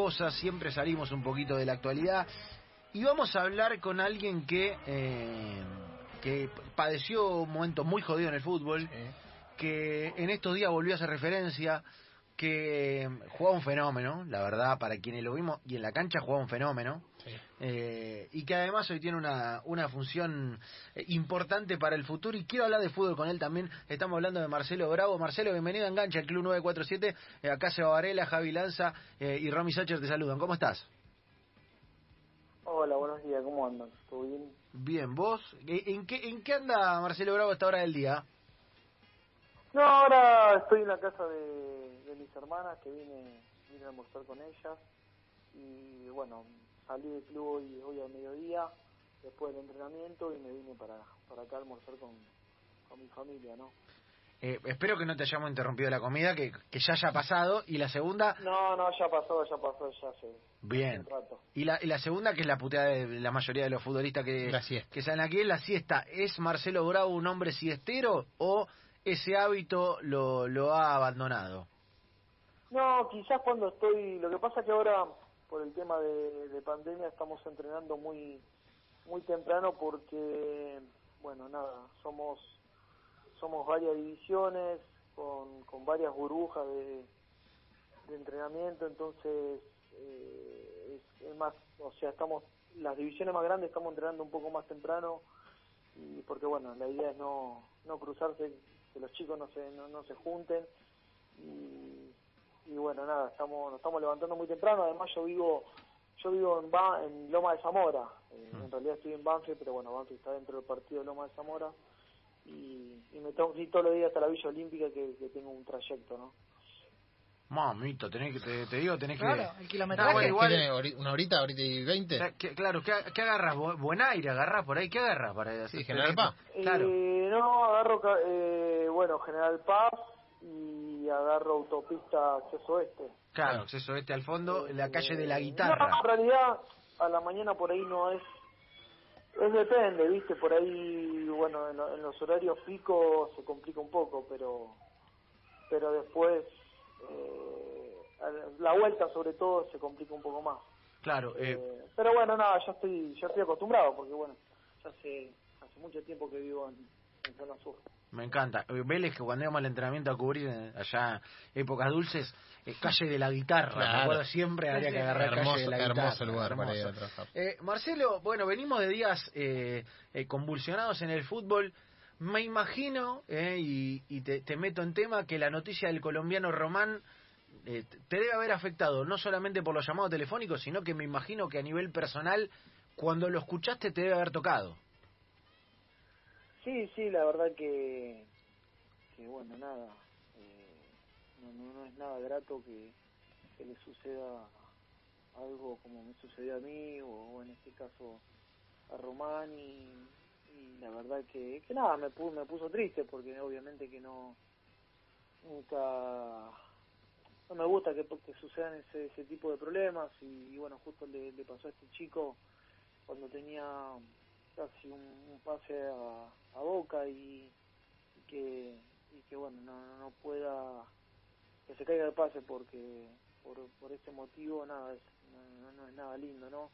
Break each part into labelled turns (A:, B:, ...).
A: cosas, siempre salimos un poquito de la actualidad. Y vamos a hablar con alguien que, eh, que padeció un momento muy jodido en el fútbol, que en estos días volvió a hacer referencia, que jugaba un fenómeno, la verdad, para quienes lo vimos, y en la cancha jugaba un fenómeno, eh, y que además hoy tiene una, una función eh, importante para el futuro, y quiero hablar de fútbol con él también, estamos hablando de Marcelo Bravo. Marcelo, bienvenido a Engancha, el Club 947, eh, acá Seba Varela, Javi Lanza eh, y Romy Sacher te saludan, ¿cómo estás?
B: Hola, buenos días, ¿cómo andan? ¿Todo bien?
A: Bien, ¿vos? ¿En qué, ¿En qué anda Marcelo Bravo a esta hora del día?
B: No, ahora estoy en la casa de, de mis hermanas que vine, vine a almorzar con ellas y bueno, salí del club hoy, hoy al mediodía después del entrenamiento y me vine para, para acá a almorzar con, con mi familia, ¿no?
A: Eh, espero que no te hayamos interrumpido la comida, que, que ya haya pasado. Y la segunda,
B: No, no, ya pasó, ya pasó, ya hace
A: bien.
B: un rato.
A: Y la, y la segunda, que es la puteada de la mayoría de los futbolistas que,
C: La
A: que salen aquí, es la siesta. ¿Es Marcelo Bravo un hombre siestero o ese hábito lo, lo ha abandonado?
B: No, quizás cuando estoy, lo que pasa que ahora por el tema de, de pandemia estamos entrenando muy muy temprano porque bueno nada somos somos varias divisiones con, con varias burbujas de, de entrenamiento entonces eh, es, es más o sea estamos las divisiones más grandes estamos entrenando un poco más temprano y porque bueno la idea es no no cruzarse que los chicos no se no, no se junten. Y, y bueno nada estamos nos estamos levantando muy temprano. Además yo vivo yo vivo en, Ba- en Loma de Zamora. Eh, en realidad estoy en Banfield pero bueno Banfield está dentro del partido de Loma de Zamora. Y, y me tengo que ir todos los días hasta la Villa Olímpica que, que tengo un trayecto no
A: Mamito, tenés que, te, te digo, tenés
D: Claro,
A: que...
D: el kilometraje.
A: No, bueno, igual-
C: ¿Tiene hori- una horita, ahorita y veinte?
A: Claro, ¿qué, qué agarras? Bu- Buen aire, agarras por ahí, ¿qué agarras? Para
C: Sí, General Paz.
A: Claro.
B: Eh, no, agarro, ca- eh, bueno, General Paz y agarro autopista acceso oeste.
A: Claro, acceso este al fondo, en la
B: Eh,
A: calle de la
B: No,
A: guitarra.
B: en realidad, a la mañana por ahí no es. Es depende, ¿viste? Por ahí, bueno, en, en los horarios picos se complica un poco, pero. Pero después. Eh, la vuelta, sobre todo, se complica un poco más.
A: Claro, eh,
B: Eh, pero bueno, nada, ya estoy, ya estoy acostumbrado, porque bueno, ya hace, hace mucho tiempo que vivo en, en zona sur.
A: me encanta. Eh, Vélez, que cuando íbamos al entrenamiento a cubrir eh, allá épocas dulces, calle de la guitarra. Me
C: Claro.
A: acuerdo siempre había que agarrar
C: hermoso,
A: calle de la guitarra.
C: hermoso lugar para ir a
A: hermoso.
C: trabajar.
A: Eh, Marcelo, bueno, venimos de días eh, eh, convulsionados en el fútbol. Me imagino, eh, y, y te, meto en tema, que la noticia del colombiano Román eh, te debe haber afectado, no solamente por los llamados telefónicos, sino que me imagino que a nivel personal, cuando lo escuchaste, te debe haber tocado.
B: Sí, sí, la verdad que, que bueno, nada, eh, no, no, no es nada grato que, que le suceda algo como me sucedió a mí o, o en este caso a Román y, y la verdad que, que nada, me, pu- me puso triste porque obviamente que no, nunca, no me gusta que, sucedan ese, ese tipo de problemas y, bueno, justo le, pasó a este chico cuando tenía casi un, pase a, Boca y, que y que bueno no, no- no pueda que se caiga el pase porque por, por este motivo nada es, no, no- no es nada lindo no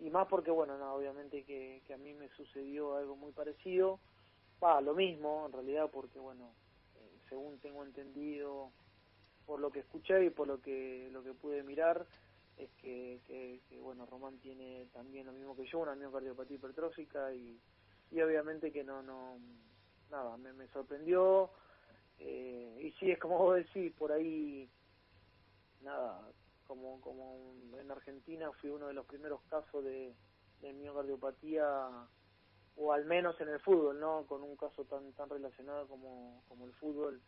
B: y más porque bueno nada obviamente que, que a mí me sucedió algo muy parecido. Va lo mismo en realidad porque bueno eh, según tengo entendido por lo que escuché y por lo que lo que pude mirar es que, que, que, bueno Román tiene también lo mismo que yo una miocardiopatía hipertrófica y, y obviamente que no no nada me, me sorprendió. Eh, y sí es como vos decís por ahí nada como como en Argentina fui uno de los primeros casos de, de miocardiopatía o al menos en el fútbol no con un caso tan tan relacionado como como el fútbol.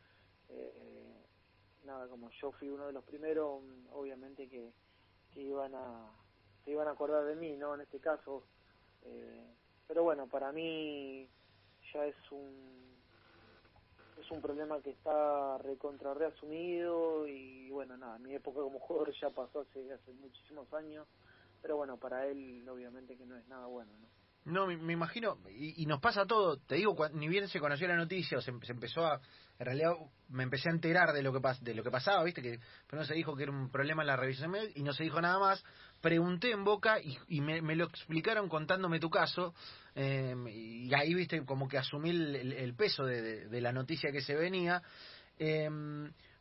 B: Eh, nada como yo fui uno de los primeros obviamente que que iban a que iban a acordar de mí no en este caso. Eh, pero bueno para mí ya es un es un problema que está recontra reasumido y bueno nada mi época como jugador ya pasó hace hace muchísimos años pero bueno para él obviamente que no es nada bueno no
A: No, me, imagino, y, nos pasa todo, te digo, ni bien se conoció la noticia o se, empezó a, en realidad me empecé a enterar de lo que de lo que pasaba, viste, que no se dijo que era un problema en la revisión y no se dijo nada más, pregunté en Boca y, me, lo explicaron contándome tu caso, em, y ahí, viste, como que asumí el, peso de, la noticia que se venía, eh,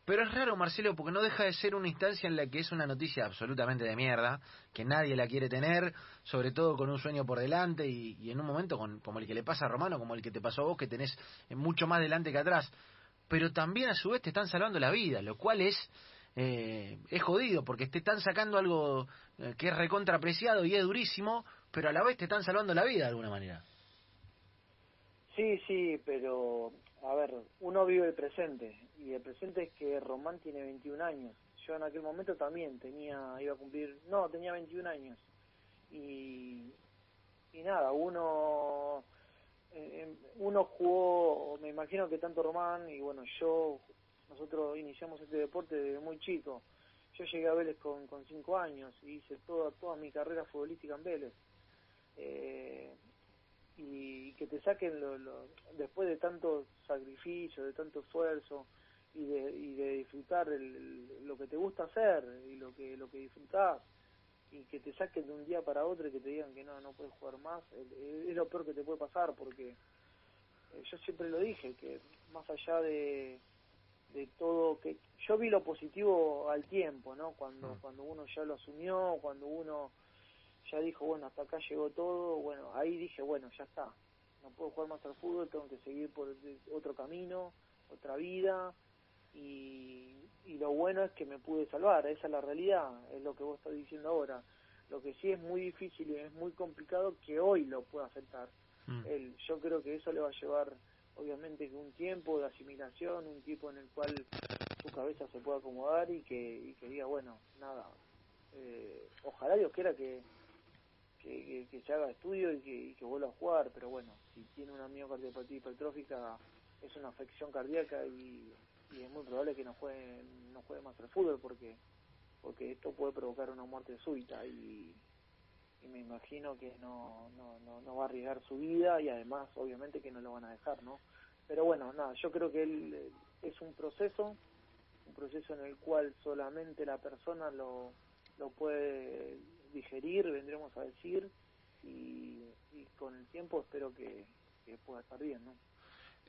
A: pero es raro, Marcelo, porque no deja de ser una instancia en la que es una noticia absolutamente de mierda, que nadie la quiere tener, sobre todo con un sueño por delante y, en un momento como el que le pasa a Romano, como el que te pasó a vos, que tenés mucho más delante que atrás. Pero también a su vez te están salvando la vida, lo cual es eh, es jodido, porque te están sacando algo eh, que es recontrapreciado y es durísimo, pero a la vez te están salvando la vida de alguna manera.
B: Sí, sí, pero a ver, uno vive el presente y el presente es que Román tiene 21 años. Yo en aquel momento también tenía, iba a cumplir, no, tenía 21 años. Y, y nada, uno, eh, uno jugó, me imagino que tanto Román y bueno, yo, nosotros iniciamos este deporte desde muy chico. Yo llegué a Vélez con, con cinco años y hice toda, toda mi carrera futbolística en Vélez. Eh, y que te saquen lo, después de tanto sacrificio, de tanto esfuerzo y de, y de disfrutar lo que te gusta hacer y lo que lo que disfrutás y que te saquen de un día para otro y que te digan que no no puedes jugar más es lo peor que te puede pasar porque eh, yo siempre lo dije que más allá de de todo que yo vi lo positivo al tiempo no cuando mm. cuando uno ya lo asumió cuando uno ya dijo, bueno, hasta acá llegó todo, bueno, ahí dije, bueno, ya está, no puedo jugar más al fútbol, tengo que seguir por otro camino, otra vida, y, y lo bueno es que me pude salvar, esa es la realidad, es lo que vos estás diciendo ahora. Lo que sí es muy difícil y es muy complicado que hoy lo pueda aceptar. Mm. Él, yo creo que eso le va a llevar, obviamente, un tiempo de asimilación, un tiempo en el cual su cabeza se pueda acomodar y que, y que diga, bueno, nada, eh, ojalá Dios quiera que, que, que, se haga estudio y que, vuelva a jugar, pero bueno, si tiene una miocardiopatía hipertrófica es una afección cardíaca y, es muy probable que no juegue, no juegue más al fútbol porque porque esto puede provocar una muerte súbita y, me imagino que no, no, no, va a arriesgar su vida y además obviamente que no lo van a dejar, ¿no? Pero bueno, nada, yo creo que él es un proceso, un proceso en el cual solamente la persona lo, lo puede digerir, vendremos a decir, y, con el tiempo espero que, pueda estar bien, ¿no?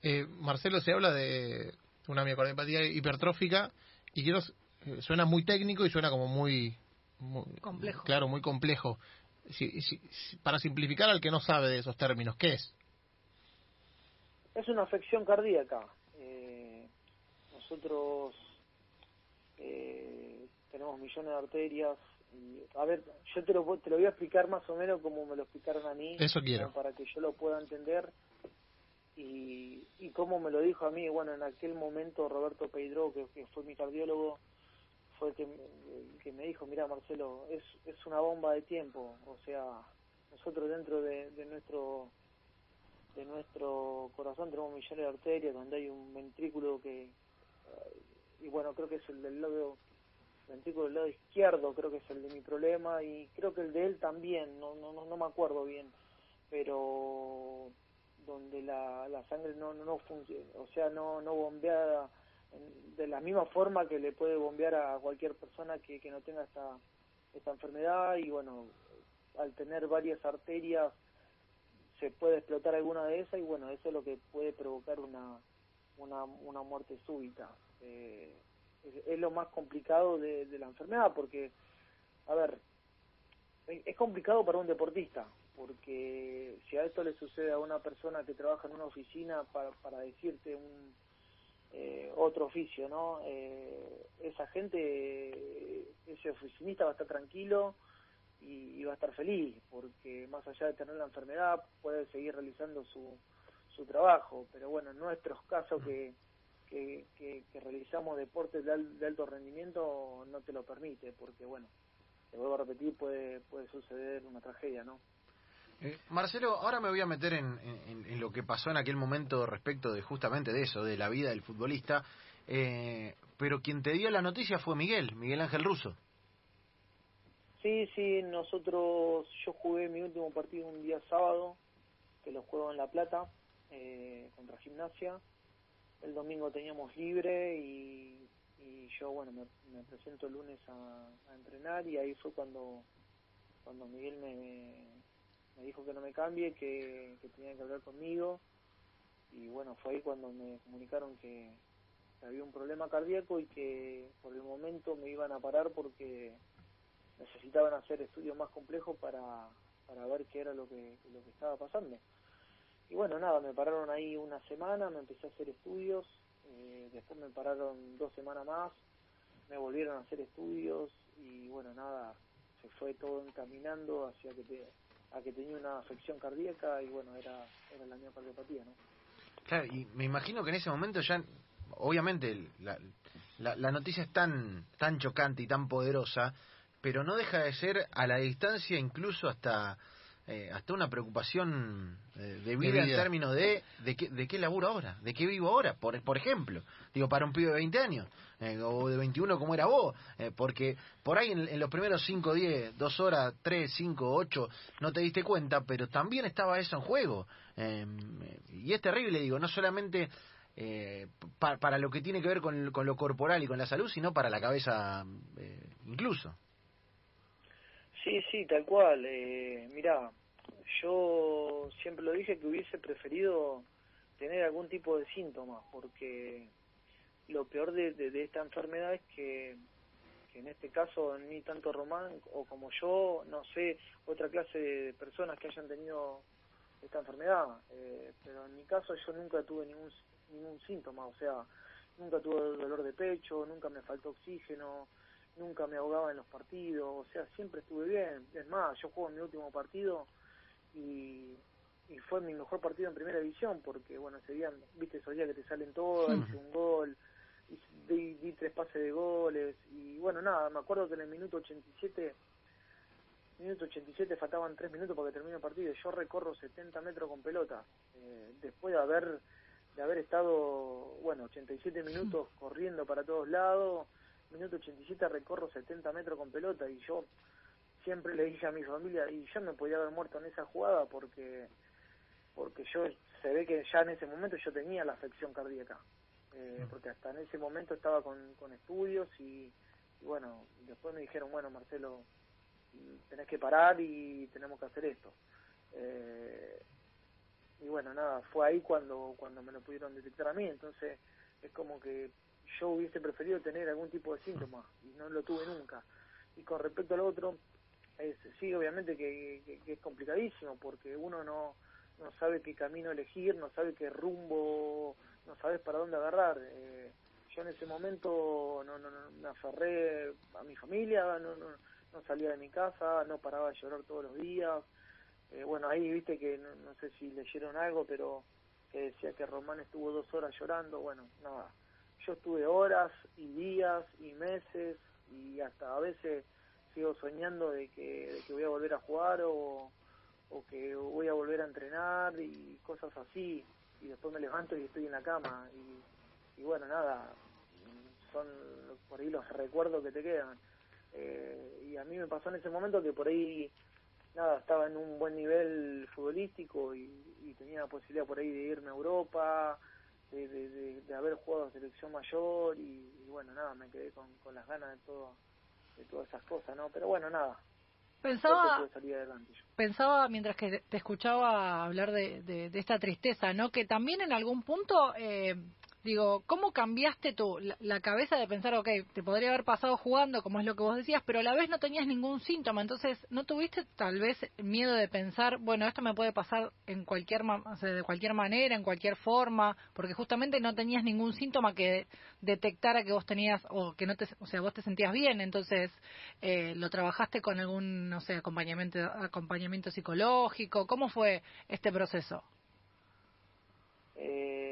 C: Eh, Marcelo, se habla de una miocardiopatía hipertrófica y quiero, eh, suena muy técnico y suena como muy,
D: complejo.
C: Claro, muy complejo. Si, para simplificar al que no sabe de esos términos, ¿qué es?
B: Es una afección cardíaca. Eh, nosotros tenemos millones de arterias a ver, yo te lo, te lo voy a explicar más o menos como me lo explicaron a mí.
C: Eso quiero.
B: Para que yo lo pueda entender. Y, y como me lo dijo a mí, bueno, en aquel momento Roberto Peidro, que, fue mi cardiólogo, fue el que, que me dijo, mira Marcelo, es, es una bomba de tiempo. O sea, nosotros dentro de, de nuestro de nuestro corazón tenemos millones de arterias donde hay un ventrículo que y bueno creo que es el del lado ventrículo del lado izquierdo creo que es el de mi problema y creo que el de él también, no, no, no, me acuerdo bien, pero donde la, la sangre no, no, funciona, o sea, no, no bombea de la misma forma que le puede bombear a cualquier persona que, que no tenga esta, esta enfermedad y bueno, al tener varias arterias se puede explotar alguna de esas y bueno, eso es lo que puede provocar una, una, una muerte súbita. Eh, es, lo más complicado de, la enfermedad, porque, a ver, es complicado para un deportista, porque si a esto le sucede a una persona que trabaja en una oficina para, para decirte un eh, otro oficio, ¿no? Eh, esa gente, ese oficinista va a estar tranquilo y, va a estar feliz, porque más allá de tener la enfermedad puede seguir realizando su, su trabajo, pero bueno, en nuestros casos que que, realizamos deportes de, alto rendimiento no te lo permite, porque bueno, te vuelvo a repetir, puede, puede suceder una tragedia, ¿no?
A: Eh, Marcelo, ahora me voy a meter en, en, lo que pasó en aquel momento respecto de justamente de eso, de la vida del futbolista, eh, pero quien te dio la noticia fue Miguel, Miguel Ángel Russo.
B: Sí, sí, nosotros, yo jugué mi último partido un día sábado, que lo juego en La Plata, eh, contra Gimnasia. El domingo teníamos libre y, yo, bueno, me, presento el lunes a, entrenar y ahí fue cuando, cuando Miguel me, me dijo que no me cambie, que, que tenía que hablar conmigo y bueno, fue ahí cuando me comunicaron que, había un problema cardíaco y que por el momento me iban a parar porque necesitaban hacer estudios más complejos para, para ver qué era lo que, lo que estaba pasando. Y bueno, nada, me pararon ahí una semana, me empecé a hacer estudios, eh, después me pararon dos semanas más, me volvieron a hacer estudios y bueno, nada, se fue todo encaminando hacia que, a que tenía una afección cardíaca y bueno, era, era la miocardiopatía, ¿no?
A: Claro, y me imagino que en ese momento ya, obviamente, la, la, la noticia es tan, tan chocante y tan poderosa pero no deja de ser a la distancia incluso hasta eh, hasta una preocupación eh, de, vida en términos de de qué, de qué laburo ahora, de qué vivo ahora, por, por ejemplo, digo, para un pibe de 20 años, eh, o de 21 como era vos, porque por ahí en, los primeros 5, 10, 2 horas, 3, 5, 8, no te diste cuenta, pero también estaba eso en juego. y es terrible, digo, no solamente para lo que tiene que ver con, con, lo corporal y con la salud, sino para la cabeza incluso.
B: Sí, sí, tal cual. Eh, mirá, yo siempre lo dije que hubiese preferido tener algún tipo de síntomas, porque lo peor de, de, esta enfermedad es que, que, en este caso ni tanto Román o como yo, no sé, otra clase de personas que hayan tenido esta enfermedad, eh, pero en mi caso yo nunca tuve ningún, ningún síntoma, o sea, nunca tuve dolor de pecho, nunca me faltó oxígeno, nunca me ahogaba en los partidos, o sea, siempre estuve bien. Es más, yo juego en mi último partido y, y fue mi mejor partido en primera división, porque, bueno, ese día, viste, esos días que te salen hice un gol, di, di tres pases de goles, y bueno, nada, me acuerdo que en el minuto 87 minuto 87 faltaban tres minutos para que termine el partido. Yo recorro 70 metros con pelota. Eh, después de haber de haber estado, bueno, 87 minutos corriendo para todos lados, minuto 87 recorro 70 metros con pelota y yo siempre le dije a mi familia y yo me podía haber muerto en esa jugada porque porque yo se ve que ya en ese momento yo tenía la afección cardíaca eh, porque hasta en ese momento estaba con, con estudios y, bueno después me dijeron bueno Marcelo tenés que parar y tenemos que hacer esto eh, y bueno nada fue ahí cuando cuando me lo pudieron detectar a mí entonces es como que yo hubiese preferido tener algún tipo de síntoma y no lo tuve nunca. Y con respecto al otro, es, sí, obviamente que, es complicadísimo porque uno no, no sabe qué camino elegir, no sabe qué rumbo, no sabes para dónde agarrar. Eh, yo en ese momento no, no, no, me aferré a mi familia, no, no, no salía de mi casa, no paraba de llorar todos los días. Eh, bueno, ahí viste que no, no sé si leyeron algo, pero que decía que Román estuvo dos horas llorando. Bueno, nada, yo estuve horas y días y meses y hasta a veces sigo soñando de que, de que voy a volver a jugar o, o que voy a volver a entrenar y cosas así. Y después me levanto y estoy en la cama. Y, bueno nada son por ahí los recuerdos que te quedan. Eh, y a mí me pasó en ese momento que por ahí nada estaba en un buen nivel futbolístico y tenía la posibilidad por ahí de irme a Europa de, de, haber jugado selección mayor y, bueno, nada, me quedé con, con las ganas de todo de todas esas cosas, ¿no? Pero bueno, nada.
D: Pensaba, pensaba mientras que te escuchaba hablar de, de, de, esta tristeza, ¿no? Que también en algún punto eh, Digo, ¿cómo cambiaste tu, la, cabeza de pensar, ok, te podría haber pasado jugando, como es lo que vos decías, pero a la vez no tenías ningún síntoma? Entonces, ¿no tuviste tal vez miedo de pensar, bueno, esto me puede pasar en cualquier, de cualquier manera, en cualquier forma, porque justamente no tenías ningún síntoma que detectara que vos tenías, o que no te, o sea, vos te sentías bien, entonces, eh, ¿lo trabajaste con algún, no sé, acompañamiento, acompañamiento psicológico? ¿Cómo fue este proceso?
B: Eh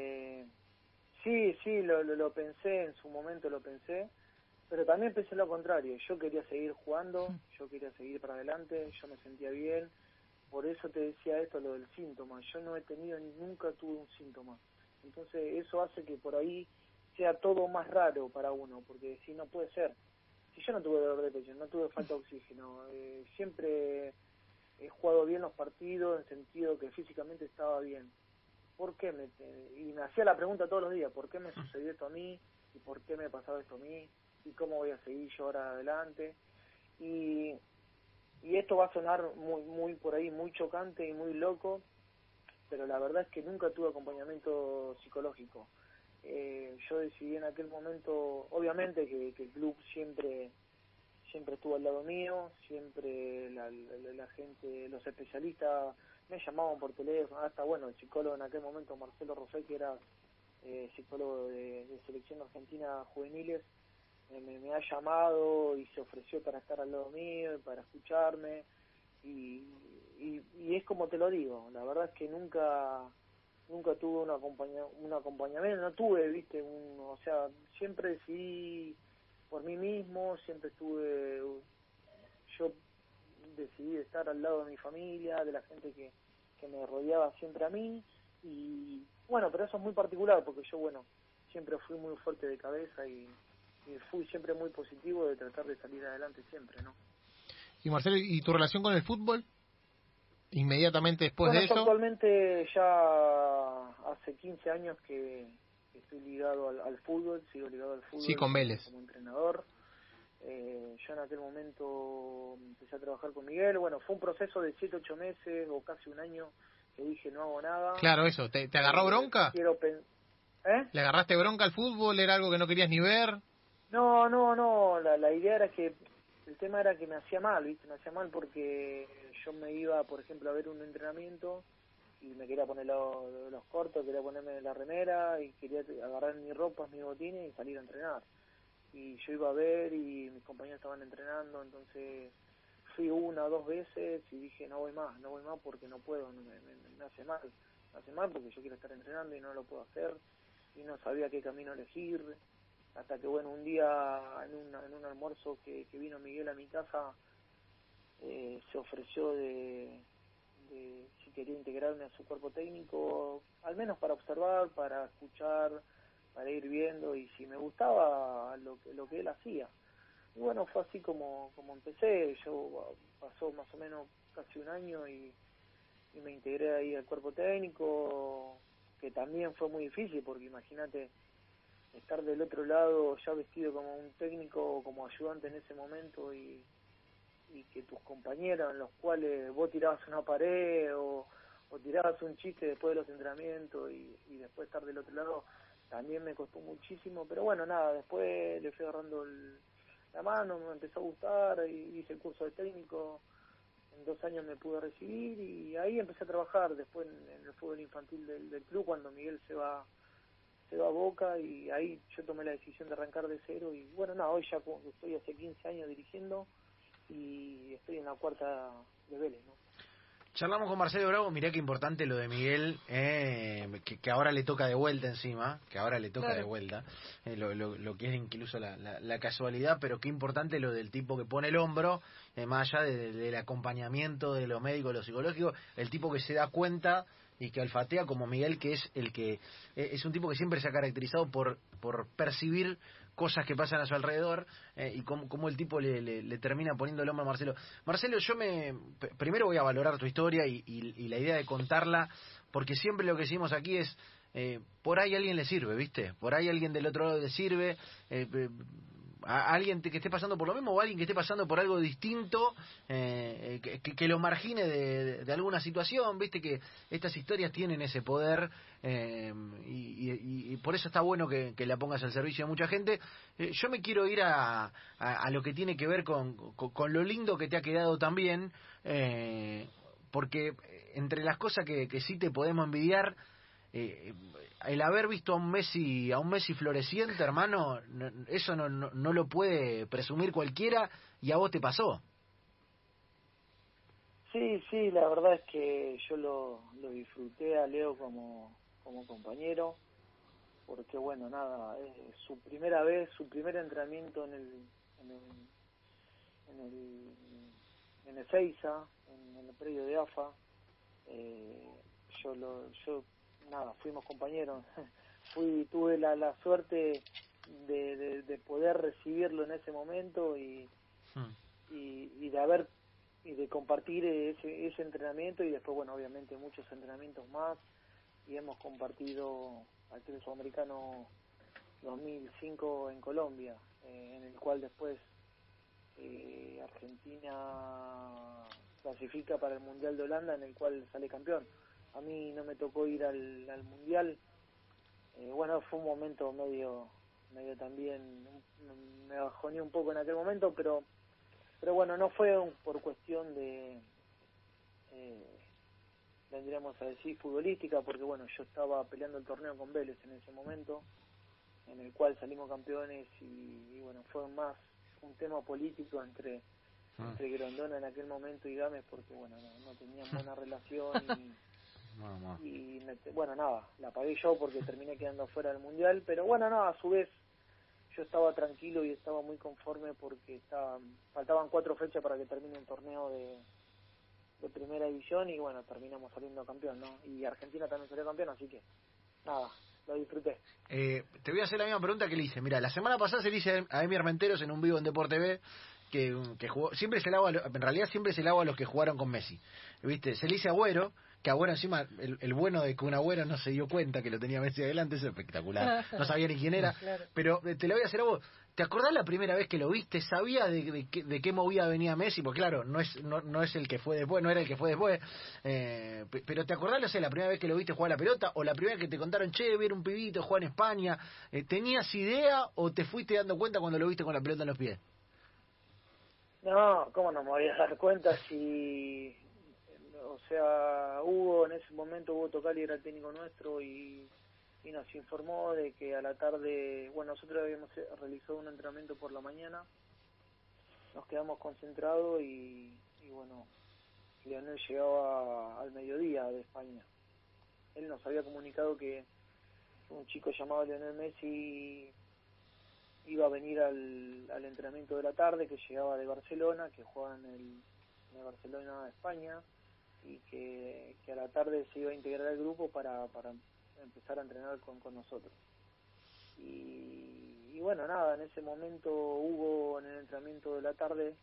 B: Sí, sí, lo, lo, pensé, en su momento lo pensé, pero también pensé lo contrario, yo quería seguir jugando, yo quería seguir para adelante, yo me sentía bien, por eso te decía esto, lo del síntoma, yo no he tenido, nunca tuve un síntoma, entonces eso hace que por ahí sea todo más raro para uno, porque si no puede ser, si yo no tuve dolor de pecho, no tuve falta de oxígeno, eh, siempre he jugado bien los partidos en sentido que físicamente estaba bien. ¿Por qué? Me, y me hacía la pregunta todos los días, ¿por qué me sucedió esto a mí? ¿Y por qué me pasaba esto a mí? ¿Y cómo voy a seguir yo ahora adelante? Y, y esto va a sonar muy, muy por ahí, muy chocante y muy loco, pero la verdad es que nunca tuve acompañamiento psicológico. Eh, yo decidí en aquel momento, obviamente que, el club siempre siempre estuvo al lado mío, siempre la, gente, los especialistas me llamaban por teléfono, hasta bueno, el psicólogo en aquel momento, Marcelo Rosé, que era eh, psicólogo de, selección argentina juveniles, me, ha llamado y se ofreció para estar al lado mío, para escucharme, y, y es como te lo digo, la verdad es que nunca nunca tuve un, un acompañamiento, no tuve, viste, un, o sea, siempre decidí por mí mismo, siempre estuve, yo decidí estar al lado de mi familia, de la gente que, que me rodeaba siempre a mí, y bueno, pero eso es muy particular, porque yo, bueno, siempre fui muy fuerte de cabeza y, y fui siempre muy positivo de tratar de salir adelante siempre, ¿no?
C: Y Marcelo, ¿y tu relación con el fútbol? Inmediatamente después de eso.
B: Actualmente ya hace 15 años que estoy ligado al, fútbol, sigo ligado al fútbol
C: sí, con Vélez.
B: como entrenador. Eh, yo en aquel momento empecé a trabajar con Miguel. Bueno, fue un proceso de 7, 8 meses o casi un año que dije no hago nada.
C: Claro, eso. ¿Te, agarró eh, bronca?
B: Quiero ¿Eh?
C: ¿Le agarraste bronca al fútbol? ¿Era algo que no querías ni ver?
B: No, no, no. La, la idea era que el tema era que me hacía mal, ¿viste? Me hacía mal porque yo me iba, por ejemplo, a ver un entrenamiento y me quería poner los, cortos, quería ponerme la remera y quería agarrar mis ropas, mis botines y salir a entrenar. Y yo iba a ver y mis compañeros estaban entrenando, entonces fui una o dos veces y dije no voy más, no voy más porque no puedo, me, me, hace mal, me hace mal porque yo quiero estar entrenando y no lo puedo hacer y no sabía qué camino elegir hasta que bueno un día en, en un almuerzo que, que vino Miguel a mi casa eh, se ofreció de, si quería integrarme a su cuerpo técnico, al menos para observar, para escuchar, para ir viendo y si me gustaba lo que, lo que él hacía. Y bueno, fue así como, como empecé, yo pasó más o menos casi un año y, me integré ahí al cuerpo técnico, que también fue muy difícil porque imagínate estar del otro lado ya vestido como un técnico o como ayudante en ese momento y, y que tus compañeros en los cuales vos tirabas una pared o, tirabas un chiste después de los entrenamientos y, después estar del otro lado también me costó muchísimo, pero bueno, nada, después le fui agarrando la mano, me empezó a gustar, y hice el curso de técnico, en dos años me pude recibir y ahí empecé a trabajar después en, el fútbol infantil del, del, club cuando Miguel se va se va a Boca y ahí yo tomé la decisión de arrancar de cero y bueno, nada, hoy ya estoy hace 15 años dirigiendo y estoy en la cuarta de Vélez, ¿no?
A: Charlamos con Marcelo Bravo, mirá qué importante lo de Miguel, eh, que, ahora le toca de vuelta encima, que ahora le toca de vuelta, eh, lo, lo, que es incluso la, la, casualidad, pero qué importante lo del tipo que pone el hombro, eh, más allá del acompañamiento de lo médico, de lo psicológico, el tipo que se da cuenta y que olfatea como Miguel, que es el que es un tipo que siempre se ha caracterizado por, por percibir cosas que pasan a su alrededor eh, y cómo, el tipo le, termina poniendo el hombro a Marcelo. Marcelo, yo me primero voy a valorar tu historia y, y, la idea de contarla, porque siempre lo que decimos aquí es, eh, por ahí alguien le sirve, ¿viste? Por ahí alguien del otro lado le sirve. Eh, a alguien que esté pasando por lo mismo o alguien que esté pasando por algo distinto eh, que, lo margine de, alguna situación viste que estas historias tienen ese poder eh, y, por eso está bueno que, la pongas al servicio de mucha gente. Eh, yo me quiero ir a, a, lo que tiene que ver con, con, lo lindo que te ha quedado también porque entre las cosas que, que sí te podemos envidiar eh, el haber visto a un Messi a un Messi floreciente hermano eso no, no, lo puede presumir cualquiera y a vos te pasó.
B: Sí sí la verdad es que yo lo, lo disfruté a Leo como como compañero porque bueno nada es su primera vez su primer entrenamiento en el en el en el, en el Seiza, en, el predio de AFA eh, yo lo yo nada, fuimos compañeros. Fui, tuve la, la suerte de, de, poder recibirlo en ese momento y, hmm. y, y, de haber y de compartir ese, ese entrenamiento y después, bueno, obviamente muchos entrenamientos más y hemos compartido al Club Sudamericano 2005 en Colombia, eh, en el cual después eh, Argentina clasifica para el Mundial de Holanda, en el cual sale campeón. A mí no me tocó ir al, al Mundial. Eh, bueno, fue un momento medio medio también, me bajoné un poco en aquel momento, pero pero bueno, no fue por cuestión de, eh, vendríamos a decir, futbolística, porque bueno, yo estaba peleando el torneo con Vélez en ese momento, en el cual salimos campeones y, bueno, fue más un tema político entre ah. entre Grondona en aquel momento y Gámez porque bueno no, tenían buena relación y, bueno nada la pagué yo porque terminé quedando fuera del mundial pero bueno no a su vez yo estaba tranquilo y estaba muy conforme porque estaban, faltaban cuatro fechas para que termine un torneo de, de primera división y bueno, terminamos saliendo campeón, ¿no? Y Argentina también salió campeón, así que nada, lo disfruté.
A: Eh, te voy a hacer la misma pregunta que le hice. Mira, la semana pasada se le hice a Emi Armenteros en un vivo en Deporte B que, que jugó, siempre se hago, en realidad siempre se hago a los que jugaron con Messi. ¿Viste? Se le hice a Agüero que Agüero encima, el, bueno de que un Agüero no se dio cuenta que lo tenía Messi adelante, es espectacular. No sabía ni quién era. Pero eh, te lo voy a hacer a vos. ¿Te acordás la primera vez que lo viste? ¿Sabía de, de, qué movida venía Messi? Porque claro, no es no, no, es el que fue después, no era el que fue después. Eh, pero ¿te acordás, no sé, la primera vez que lo viste jugar la pelota? ¿O la primera vez que te contaron, che, ver un pibito jugar en España? Eh, ¿Tenías idea o te fuiste dando cuenta cuando lo viste con la pelota en los pies?
B: No, ¿cómo no me voy a dar cuenta si o sea, Hugo en ese momento, Hugo Tocali era el técnico nuestro y, y nos informó de que a la tarde, bueno, nosotros habíamos realizado un entrenamiento por la mañana, nos quedamos concentrados y, y bueno, Leonel llegaba al mediodía de España. Él nos había comunicado que un chico llamado Leonel Messi iba a venir al, al entrenamiento de la tarde, que llegaba de Barcelona, que jugaba en el, en el Barcelona, España, y que, a la tarde se iba a integrar al grupo para, para empezar a entrenar con, con nosotros. Y, bueno, nada, en ese momento hubo en el entrenamiento de la tarde,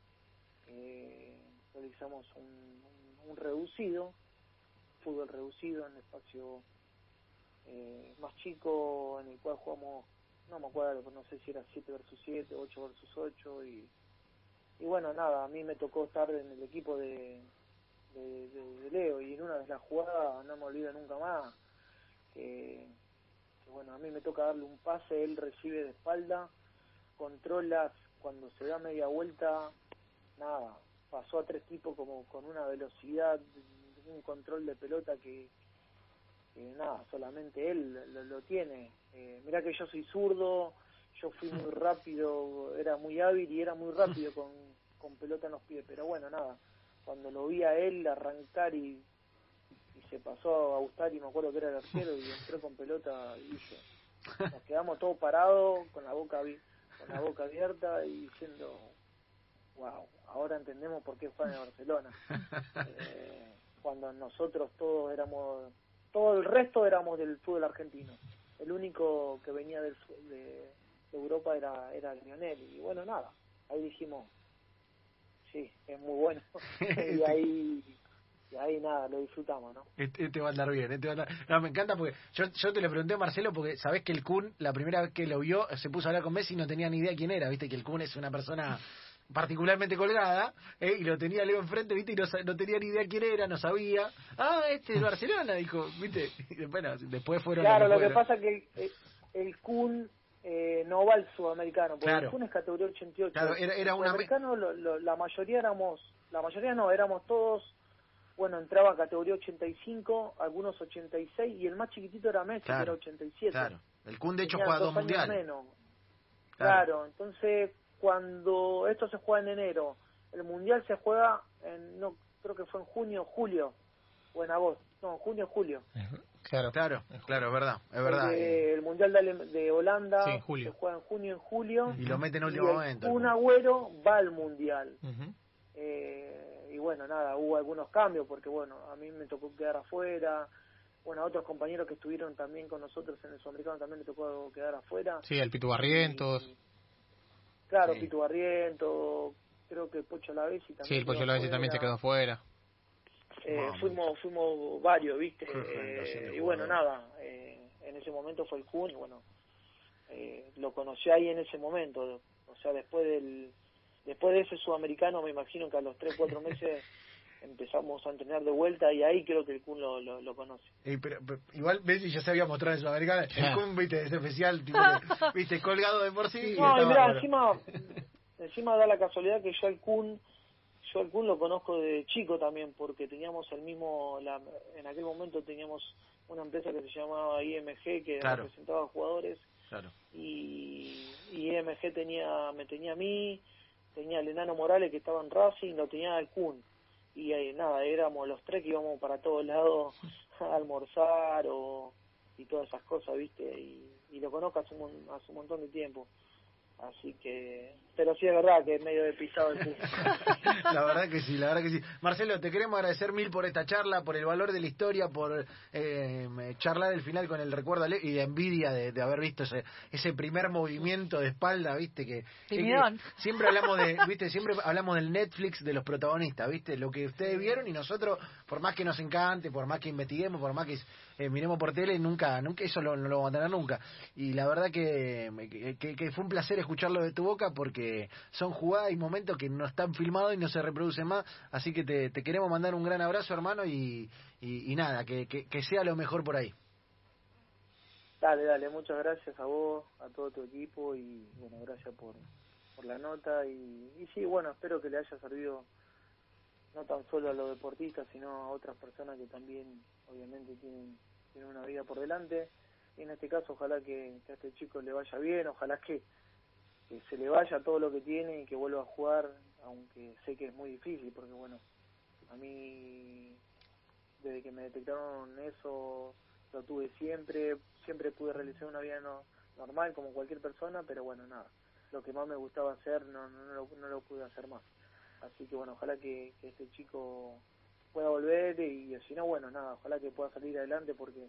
B: eh, realizamos un, un, reducido, fútbol reducido en el espacio eh, más chico, en el cual jugamos, no me acuerdo, no sé si era 7 versus 7, 8 versus 8, y, y bueno, nada, a mí me tocó estar en el equipo de, de, Leo y en una de las jugadas no me olvido nunca más que, bueno a mí me toca darle un pase él recibe de espalda controla cuando se da media vuelta nada pasó a tres tipos como con una velocidad un control de pelota que, nada solamente él lo, tiene. Eh, mira que yo soy zurdo yo fui muy rápido era muy hábil y era muy rápido con, con pelota en los pies pero bueno nada cuando lo vi a él arrancar y, se pasó a gustar y me acuerdo que era el arquero y entró con pelota y nos quedamos todos parados con la boca con la boca abierta y diciendo wow ahora entendemos por qué fue en Barcelona eh, cuando nosotros todos éramos todo el resto éramos del fútbol argentino. El único que venía del de, Europa era era Lionel y bueno nada ahí dijimos sí, es muy bueno. y ahí y ahí nada, lo disfrutamos, ¿no?
A: Este, este, va a andar bien, este va a andar... No, me encanta porque yo, yo te le pregunté a Marcelo porque sabés que el Kun, la primera vez que lo vio, se puso a hablar con Messi y no tenía ni idea quién era, viste que el Kun es una persona particularmente colgada, ¿eh? y lo tenía Leo enfrente, viste, y no, no, tenía ni idea quién era, no sabía. Ah, este es Barcelona, dijo, viste. Y bueno, después fueron...
B: Claro, lo que pasa que el, el Kun eh, no va al sudamericano, porque claro. es categoría 88.
A: Claro, era, era una...
B: sudamericano la mayoría éramos, la mayoría no, éramos todos, bueno, entraba categoría 85, algunos 86, y el más chiquitito era Messi, que era 87.
A: Claro, el Kun de hecho juega dos mundiales.
B: Menos. Claro. entonces cuando esto se juega en enero, el mundial se juega en, no, creo que fue en junio, julio, o en agosto, no, junio, julio.
A: Claro, claro, claro, es verdad, es verdad.
B: el Mundial de, Holanda se juega en junio, en julio.
A: Y lo meten en último momento.
B: Un agüero va al Mundial. eh, y bueno, nada, hubo algunos cambios porque bueno, a mí me tocó quedar afuera. bueno, a otros compañeros que estuvieron también con nosotros en el Sudamericano también le tocó quedar afuera.
C: Sí, el Pitu Barrientos.
B: claro, Pitu Barrientos, creo que Pocho Lavesi también.
C: Sí, el Pocho Lavesi también se quedó afuera.
B: Eh, fuimos fuimos varios, ¿viste? Eh, y bueno, nada, eh, en ese momento fue el Kun y bueno, eh, lo conocí ahí en ese momento, o sea, después del después de ese sudamericano me imagino que a los 3, 4 meses empezamos a entrenar de vuelta y ahí creo que el Kun lo, lo, conoce.
A: pero, igual Messi ya se había mostrado en Sudamericana, el Kun, viste, es especial, tipo, viste, colgado de por sí.
B: No, y mira, encima, encima da la casualidad que yo el Kun, yo el Kun lo conozco de chico también, porque teníamos el mismo, la, en aquel momento teníamos una empresa que se llamaba IMG, que representaba jugadores, claro. y, y IMG tenía, me tenía a mí, tenía al enano Morales que estaba en Racing, lo tenía al Kun y ahí, nada, éramos los tres que íbamos para todos lados a almorzar o y todas esas cosas, ¿viste? Y, y lo conozco hace un, hace un montón de tiempo. Así que, pero sí es verdad que es medio de pisado el
A: La verdad que sí, la verdad que sí. Marcelo, te queremos agradecer mil por esta charla, por el valor de la historia, por eh, charlar el final con el recuerdo y de envidia de, haber visto ese, ese primer movimiento de espalda, viste que, siempre hablamos de, viste, siempre hablamos del Netflix de los protagonistas, viste, lo que ustedes vieron y nosotros, por más que nos encante, por más que investiguemos, por más que eh, miremos por tele, nunca, nunca eso no lo vamos a tener nunca. Y la verdad que, que, que fue un placer escucharlo de tu boca porque son jugadas y momentos que no están filmados y no se reproducen más. Así que te, queremos mandar un gran abrazo, hermano, y, y, nada, que, que, sea lo mejor por ahí.
B: Dale, dale, muchas gracias a vos, a todo tu equipo y bueno, gracias por, por la nota y, y sí, bueno, espero que le haya servido no tan solo a los deportistas, sino a otras personas que también obviamente tienen, tienen una vida por delante. Y en este caso, ojalá que, a este chico le vaya bien, ojalá que, se le vaya todo lo que tiene y que vuelva a jugar, aunque sé que es muy difícil, porque bueno, a mí desde que me detectaron eso lo tuve siempre, siempre pude realizar una vida no, normal como cualquier persona, pero bueno, nada, lo que más me gustaba hacer no, no, lo, no lo pude hacer más. Así que bueno, ojalá que, este chico pueda volver y, si no, bueno, nada, ojalá que pueda salir adelante porque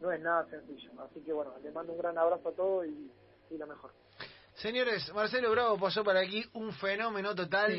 B: no es nada sencillo. Así que bueno, le mando un gran abrazo a todos y, y lo mejor.
A: Señores, Marcelo Bravo pasó para aquí un fenómeno total.